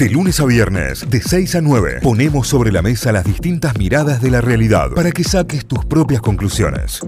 De lunes a viernes, de 6 a 9, ponemos sobre la mesa las distintas miradas de la realidad para que saques tus propias conclusiones.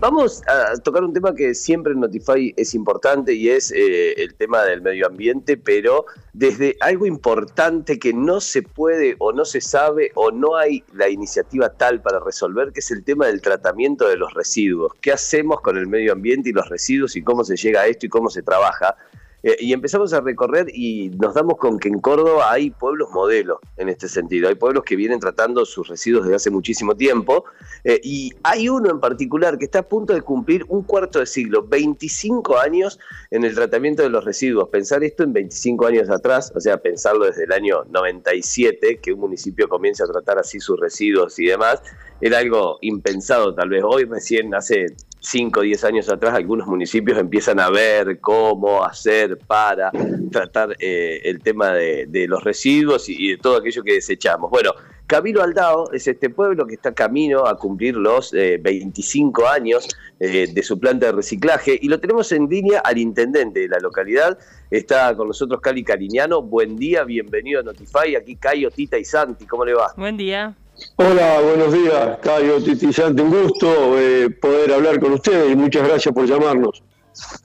Vamos a tocar un tema que siempre en Notify es importante y es eh, el tema del medio ambiente, pero desde algo importante que no se puede o no se sabe o no hay la iniciativa tal para resolver, que es el tema del tratamiento de los residuos. ¿Qué hacemos con el medio ambiente y los residuos y cómo se llega a esto y cómo se trabaja? Eh, y empezamos a recorrer y nos damos con que en Córdoba hay pueblos modelo en este sentido. Hay pueblos que vienen tratando sus residuos desde hace muchísimo tiempo. Eh, y hay uno en particular que está a punto de cumplir un cuarto de siglo, 25 años en el tratamiento de los residuos. Pensar esto en 25 años atrás, o sea, pensarlo desde el año 97, que un municipio comience a tratar así sus residuos y demás, era algo impensado tal vez. Hoy recién hace 5 o 10 años atrás algunos municipios empiezan a ver cómo hacer para tratar eh, el tema de, los residuos y, de todo aquello que desechamos. Bueno, Camilo Aldao es este pueblo que está camino a cumplir los 25 eh, años eh, de su planta de reciclaje y lo tenemos en línea al intendente de la localidad. Está con nosotros Cali Cariñano. Buen día, bienvenido a Notify. Aquí Cayo, Tita y Santi. ¿Cómo le va? Buen día. Hola, buenos días, Cayo Titizante. Un gusto eh, poder hablar con ustedes y muchas gracias por llamarnos.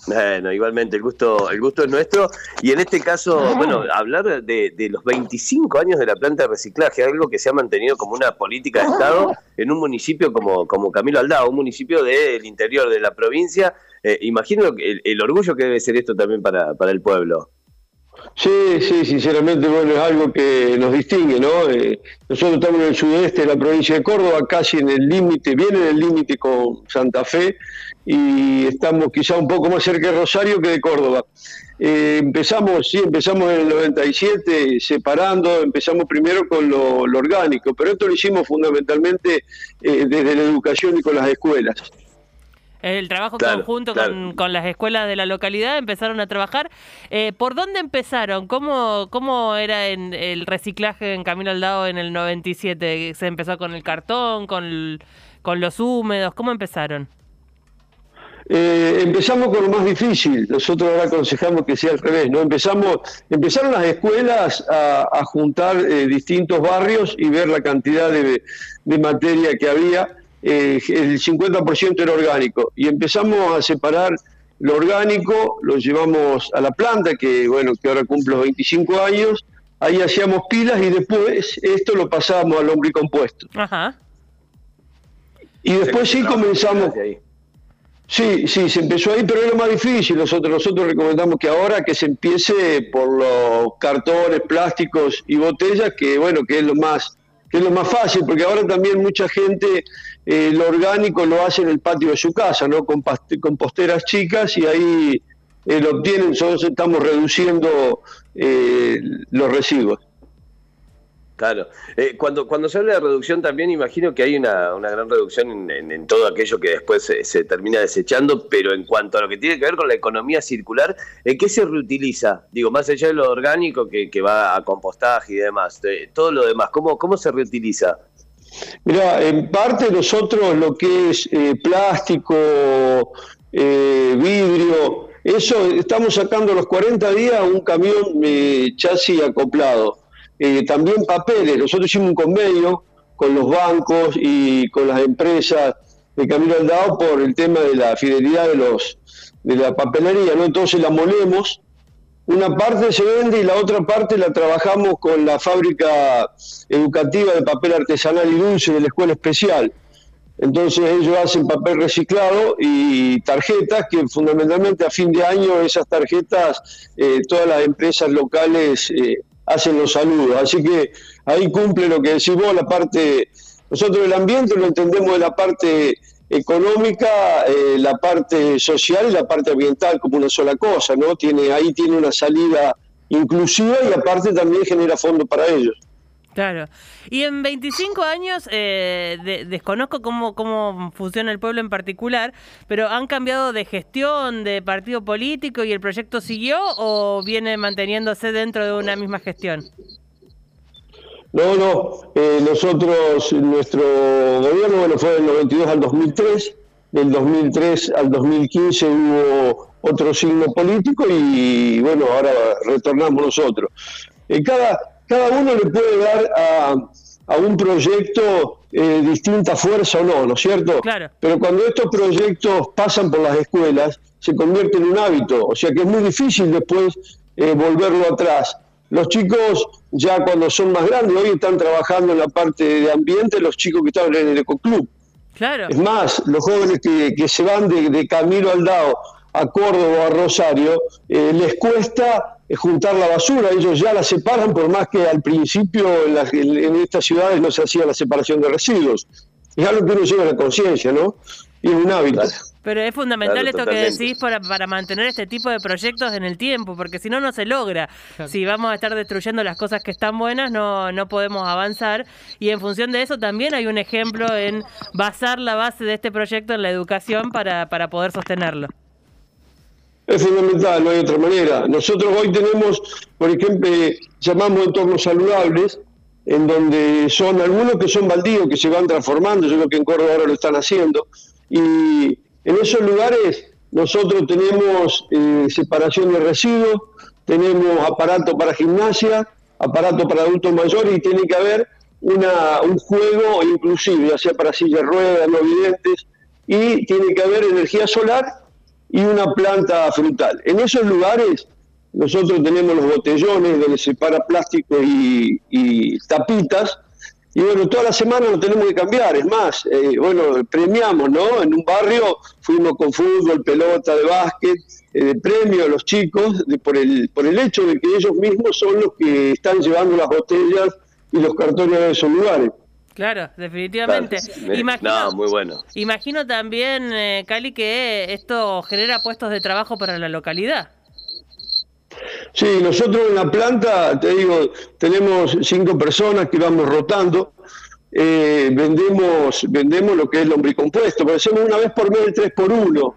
Bueno, igualmente, el gusto, el gusto es nuestro. Y en este caso, bueno, hablar de, los 25 años de la planta de reciclaje, algo que se ha mantenido como una política de Estado en un municipio como, como Camilo Aldao, un municipio del interior de la provincia. Eh, imagino el, el, orgullo que debe ser esto también para, para el pueblo. Sí, sí, sinceramente, bueno, es algo que nos distingue, ¿no? Eh, nosotros estamos en el sudeste de la provincia de Córdoba, casi en el límite, bien en el límite con Santa Fe, y estamos quizá un poco más cerca de Rosario que de Córdoba. Eh, empezamos, sí, empezamos en el 97 separando, empezamos primero con lo, orgánico, pero esto lo hicimos fundamentalmente eh, desde la educación y con las escuelas. El trabajo conjunto con, las escuelas de la localidad empezaron a trabajar. Eh, ¿Por dónde empezaron? ¿Cómo, cómo era en el reciclaje en Camino al Dado en el 97? ¿Se empezó con el cartón, con, con los húmedos? ¿Cómo empezaron? Eh, empezamos con lo más difícil, nosotros ahora aconsejamos que sea al revés, ¿no? Empezamos, empezaron las escuelas a, juntar eh, distintos barrios y ver la cantidad de, de materia que había eh, el 50% era orgánico. Y empezamos a separar lo orgánico, lo llevamos a la planta, que bueno, que ahora cumple los 25 años, ahí hacíamos pilas y después esto lo pasábamos al hombre compuesto. Ajá. Y después sí comenzamos... Sí, sí, se empezó ahí, pero es lo más difícil. Nosotros, nosotros recomendamos que ahora que se empiece por los cartones, plásticos y botellas, que bueno, que es lo más que es lo más fácil, porque ahora también mucha gente eh, lo orgánico lo hace en el patio de su casa, ¿no? Con, posteras chicas y ahí eh, lo obtienen, nosotros estamos reduciendo eh, los residuos. Claro. Eh, cuando, cuando se habla de reducción también imagino que hay una, una gran reducción en, todo aquello que después se, termina desechando, pero en cuanto a lo que tiene que ver con la economía circular, ¿en qué se reutiliza? Digo, más allá de lo orgánico que, que va a compostaje y demás, todo lo demás, ¿cómo, cómo se reutiliza? Mira, en parte nosotros lo que es eh, plástico, eh, vidrio, eso estamos sacando los 40 días un camión chasis acoplado eh, también papeles. Nosotros hicimos un convenio con los bancos y con las empresas de Camino al Dao por el tema de la fidelidad de los de la papelería. Entonces la molemos, una parte se vende y la otra parte la trabajamos con la fábrica educativa de papel artesanal y dulce de la escuela especial. Entonces ellos hacen papel reciclado y tarjetas que fundamentalmente a fin de año esas tarjetas eh, todas las empresas locales eh, hacen los saludos. Así que ahí cumple lo que decís vos, la parte, nosotros el ambiente lo entendemos de la parte económica, eh, la parte social y la parte ambiental como una sola cosa, ¿no? Tiene, ahí tiene una salida inclusiva y aparte también genera fondos para ellos. Claro. Y en 25 años, eh, desconozco cómo, cómo funciona el pueblo en particular, pero ¿han cambiado de gestión, de partido político y el proyecto siguió o viene manteniéndose dentro de una misma gestión? No, no. Eh, nosotros, nuestro gobierno bueno, fue del 92 al 2003. Del 2003 al 2015 hubo otro signo político y bueno, ahora retornamos nosotros. Eh, cada, cada uno le puede dar a, a un proyecto eh, distinta fuerza o no, ¿no es cierto? Claro. Pero cuando estos proyectos pasan por las escuelas, se convierte en un hábito, o sea que es muy difícil después eh, volverlo atrás. Los chicos ya cuando son más grandes, hoy están trabajando en la parte de ambiente, los chicos que estaban en el ecoclub. Claro. Es más, los jóvenes que, que se van de, de Camino al Dao a Córdoba o a Rosario, eh, les cuesta juntar la basura, ellos ya la separan, por más que al principio en, en, estas ciudades no se hacía la separación de residuos. Es algo que uno lleva a la conciencia, ¿no? Y es un hábito. Pero es fundamental esto que decís para, para mantener este tipo de proyectos en el tiempo, porque si no, no se logra. Si vamos a estar destruyendo las cosas que están buenas, no, no podemos avanzar. Y en función de eso también hay un ejemplo en basar la base de este proyecto en la educación para, para poder sostenerlo. Es fundamental, no hay otra manera. Nosotros hoy tenemos, por ejemplo, llamamos entornos saludables, en donde son algunos que son baldíos, que se van transformando, yo creo que en Córdoba ahora lo están haciendo, y en esos lugares nosotros tenemos eh, separación de residuos, tenemos aparato para gimnasia, aparato para adultos mayores y tiene que haber una, un juego inclusive, ya sea para sillas ruedas, no videntes, y tiene que haber energía solar y una planta frutal. En esos lugares nosotros tenemos los botellones donde se para plástico y, tapitas, y bueno, toda la semana lo tenemos que cambiar, es más, eh, bueno, premiamos, ¿no? En un barrio fuimos con fútbol, pelota de básquet, eh, de premio a los chicos de, por, el, por el hecho de que ellos mismos son los que están llevando las botellas y los cartones a esos lugares. Claro, definitivamente. Imagino, no, muy bueno. Imagino también, eh, Cali, que esto genera puestos de trabajo para la localidad. Sí, nosotros en la planta, te digo, tenemos cinco personas que vamos rotando. Eh, vendemos vendemos lo que es lombricompuesto, pero hacemos una vez por mes el 3 por 1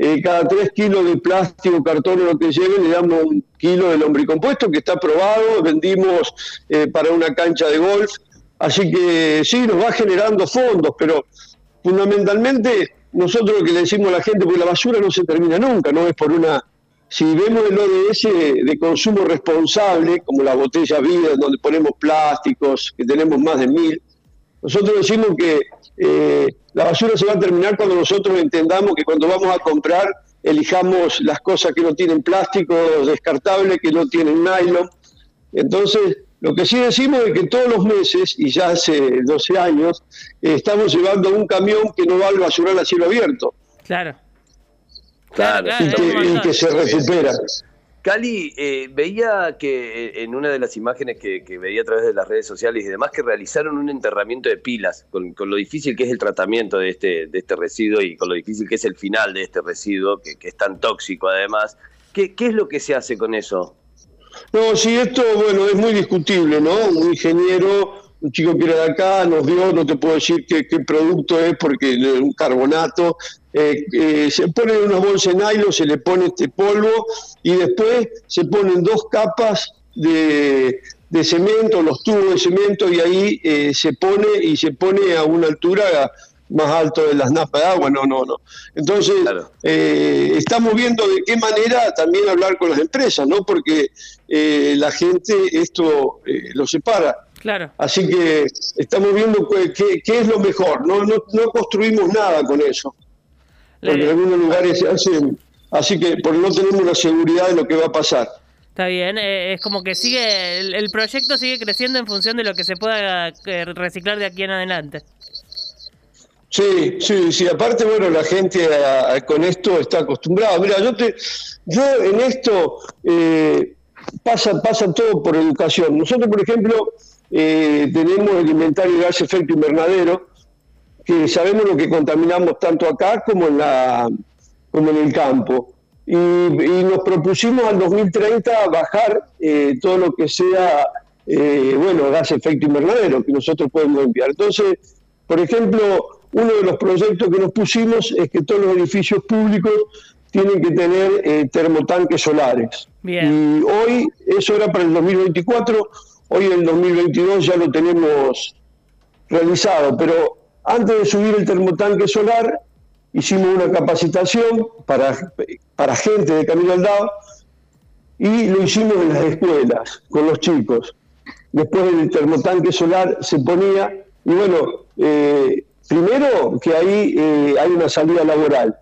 eh, cada 3 kilos de plástico, cartón o lo que lleven, le damos un kilo de lombricompuesto que está aprobado, vendimos eh, para una cancha de golf, así que sí, nos va generando fondos, pero fundamentalmente nosotros lo que le decimos a la gente, porque la basura no se termina nunca, no es por una si vemos el ODS de consumo responsable, como la botella vida, donde ponemos plásticos, que tenemos más de mil, nosotros decimos que eh, la basura se va a terminar cuando nosotros entendamos que cuando vamos a comprar, elijamos las cosas que no tienen plástico descartable, que no tienen nylon. Entonces, lo que sí decimos es que todos los meses, y ya hace 12 años, eh, estamos llevando un camión que no va al basural a cielo abierto. Claro. Claro, y, que, se recupera. Cali, eh, veía que en una de las imágenes que, veía a través de las redes sociales y demás, que realizaron un enterramiento de pilas, con, lo difícil que es el tratamiento de este, de este residuo y con lo difícil que es el final de este residuo, que, es tan tóxico además. ¿Qué, ¿Qué, es lo que se hace con eso? No, sí, esto, bueno, es muy discutible, ¿no? Un ingeniero un chico que era de acá nos dio, no te puedo decir qué, producto es porque es un carbonato, eh, eh, se pone en una bolsa de nylon, se le pone este polvo y después se ponen dos capas de, cemento, los tubos de cemento y ahí eh, se pone y se pone a una altura más alto de las napas de agua, no, no, no. Entonces, estamos viendo de qué manera también hablar con las empresas, ¿no? Porque la gente esto lo separa. Claro. Así que estamos viendo qué, es lo mejor. No, no, no, construimos nada con eso. Porque en algunos lugares se hacen. Así que por no tenemos la seguridad de lo que va a pasar. Está bien, eh, es como que sigue, el, proyecto sigue creciendo en función de lo que se pueda eh, reciclar de aquí en adelante. Sí, sí, sí. Aparte, bueno, la gente con esto está acostumbrada. Mira, yo te, yo en esto eh, pasa, pasa todo por educación. Nosotros, por ejemplo, eh, tenemos el inventario gas efecto invernadero, que sabemos lo que contaminamos tanto acá como en, la, como en el campo. Y, nos propusimos al 2030 bajar eh, todo lo que sea, eh, bueno, gas efecto invernadero que nosotros podemos enviar. Entonces, por ejemplo, uno de los proyectos que nos pusimos es que todos los edificios públicos tienen que tener eh, termotanques solares. Y hoy, eso era para el 2024, Hoy en 2022 ya lo tenemos realizado, pero antes de subir el termotanque solar, hicimos una capacitación para, para gente de Camilo Aldao y lo hicimos en las escuelas con los chicos. Después el termotanque solar se ponía y bueno, eh, primero que ahí eh, hay una salida laboral,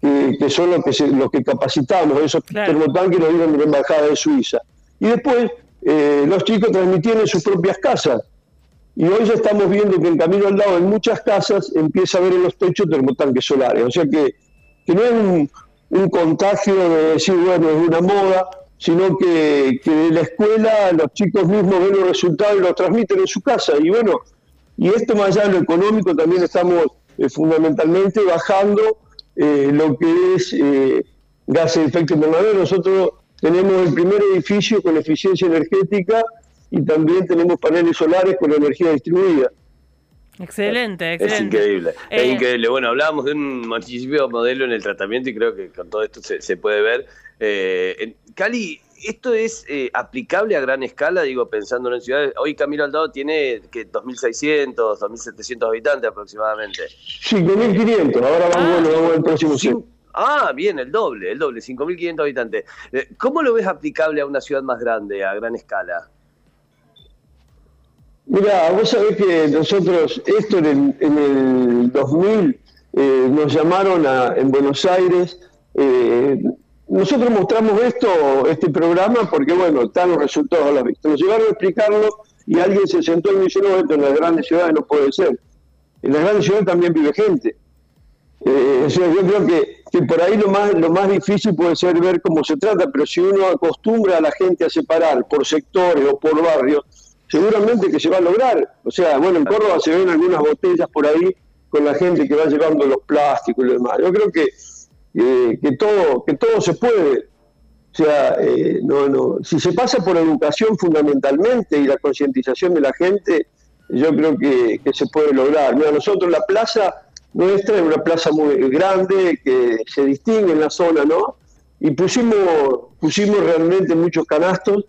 que son los que, los que capacitamos, esos termotanques nos dieron de la Embajada de Suiza. Y después eh, los chicos transmitían en sus propias casas. Y hoy ya estamos viendo que en Camino al Lado, en muchas casas, empieza a ver en los techos termotanques solares. O sea que, que no es un, un contagio de decir, bueno, es una moda, sino que, que de la escuela los chicos mismos ven los resultados y los transmiten en su casa. Y bueno, y esto más allá de lo económico, también estamos eh, fundamentalmente bajando eh, lo que es eh, gases de efecto invernadero. Nosotros tenemos el primer edificio con eficiencia energética y también tenemos paneles solares con energía distribuida. Excelente, excelente. Es increíble, es eh, increíble. Bueno, hablábamos de un municipio modelo en el tratamiento y creo que con todo esto se, puede ver. Eh, Cali, ¿esto es eh, aplicable a gran escala? Digo, pensando en ciudades. Hoy Camilo Aldado tiene que 2.600, 2.700 habitantes aproximadamente. 5.500, ahora vamos, ah, vamos al próximo sí. Ah, bien, el doble, el doble, 5.500 habitantes. Eh, ¿Cómo lo ves aplicable a una ciudad más grande, a gran escala? Mira, vos sabés que nosotros, esto en el, 2000, eh, nos llamaron en Buenos Aires. Eh, nosotros mostramos esto, este programa, porque bueno, están los resultados a la vista. Nos llegaron a explicarlo y alguien se sentó y me dijo, no, esto en las grandes ciudades no puede ser. En las grandes ciudades también vive gente. Eh, yo creo que, que, por ahí lo más, lo más difícil puede ser ver cómo se trata, pero si uno acostumbra a la gente a separar por sectores o por barrios, seguramente que se va a lograr. O sea, bueno, en Córdoba se ven algunas botellas por ahí con la gente que va llevando los plásticos y lo demás. Yo creo que, eh, que, todo, que todo se puede. O sea, eh, no, no. si se pasa por educación fundamentalmente y la concientización de la gente, yo creo que, que se puede lograr. Mira, nosotros la plaza nuestra es una plaza muy grande que se distingue en la zona, ¿no? Y pusimos, pusimos realmente muchos canastos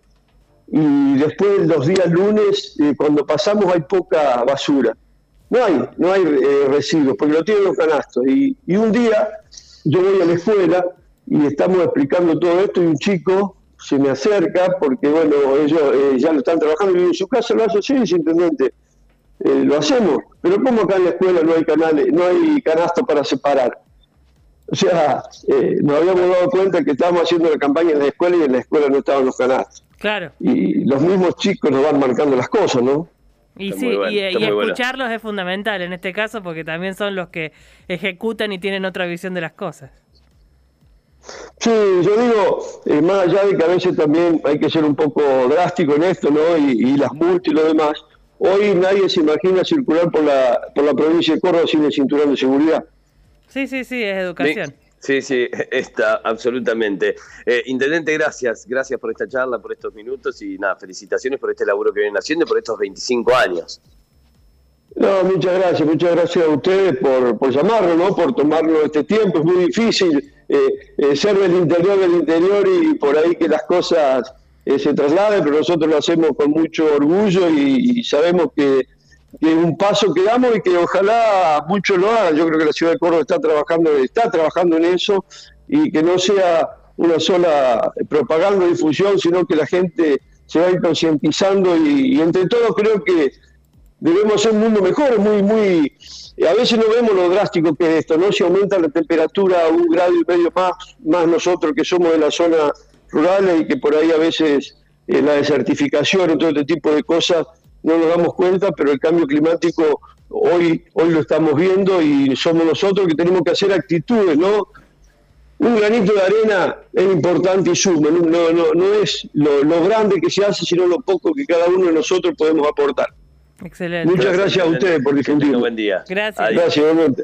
y después los días lunes, eh, cuando pasamos hay poca basura. No hay, no hay eh, residuos, porque lo tienen los canastos. Y, un día yo voy a la escuela y estamos explicando todo esto y un chico se me acerca porque, bueno, ellos eh, ya lo están trabajando y en su casa lo hace, sí, intendente, lo hacemos. Pero ¿cómo acá en la escuela no hay canales, no hay canasto para separar? O sea, nos habíamos dado cuenta que estábamos haciendo la campaña en la escuela y en la escuela no estaban los canastos. Claro. Y los mismos chicos nos van marcando las cosas, ¿no? Y sí, y, escucharlos es fundamental en este caso porque también son los que ejecutan y tienen otra visión de las cosas. Sí, yo digo, eh, más allá de que a veces también hay que ser un poco drástico en esto, ¿no? Y, las multas y lo demás, hoy nadie se imagina circular por la, por la provincia de Córdoba sin el cinturón de seguridad. Sí, sí, sí, es educación. Sí, sí, está, absolutamente. Eh, Intendente, gracias, gracias por esta charla, por estos minutos y nada, felicitaciones por este laburo que vienen haciendo por estos 25 años. No, muchas gracias, muchas gracias a ustedes por, por llamarlo, ¿no? por tomarlo este tiempo. Es muy difícil eh, eh, ser del interior del interior y por ahí que las cosas se trasladen, pero nosotros lo hacemos con mucho orgullo y sabemos que que un paso que damos y que ojalá muchos lo hagan. Yo creo que la ciudad de Córdoba está trabajando, está trabajando en eso y que no sea una sola propaganda o difusión, sino que la gente se va a concientizando y, entre todos creo que debemos hacer un mundo mejor, muy, muy, a veces no vemos lo drástico que es esto, ¿no? Si aumenta la temperatura a un grado y medio más, más nosotros que somos de la zona rural y que por ahí a veces eh, la desertificación y todo este tipo de cosas no nos damos cuenta, pero el cambio climático hoy, hoy lo estamos viendo y somos nosotros que tenemos que hacer actitudes, ¿no? Un granito de arena es importante y suma, no, no, no es lo, grande que se hace, sino lo poco que cada uno de nosotros podemos aportar. Excelente. Muchas gracias, a ustedes por difundirlo. Buen día. Gracias. Gracias, igualmente.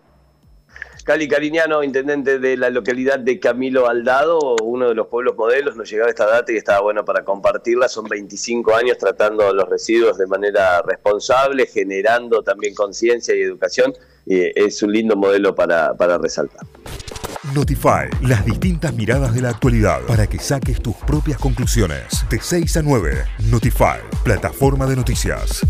Cali Cariñano, intendente de la localidad de Camilo Aldado, uno de los pueblos modelos, nos llegaba esta data y estaba bueno para compartirla. Son 25 años tratando los residuos de manera responsable, generando también conciencia y educación. Es un lindo modelo para, para resaltar. Notify, las distintas miradas de la actualidad para que saques tus propias conclusiones. De 6 a 9, Notify, plataforma de noticias.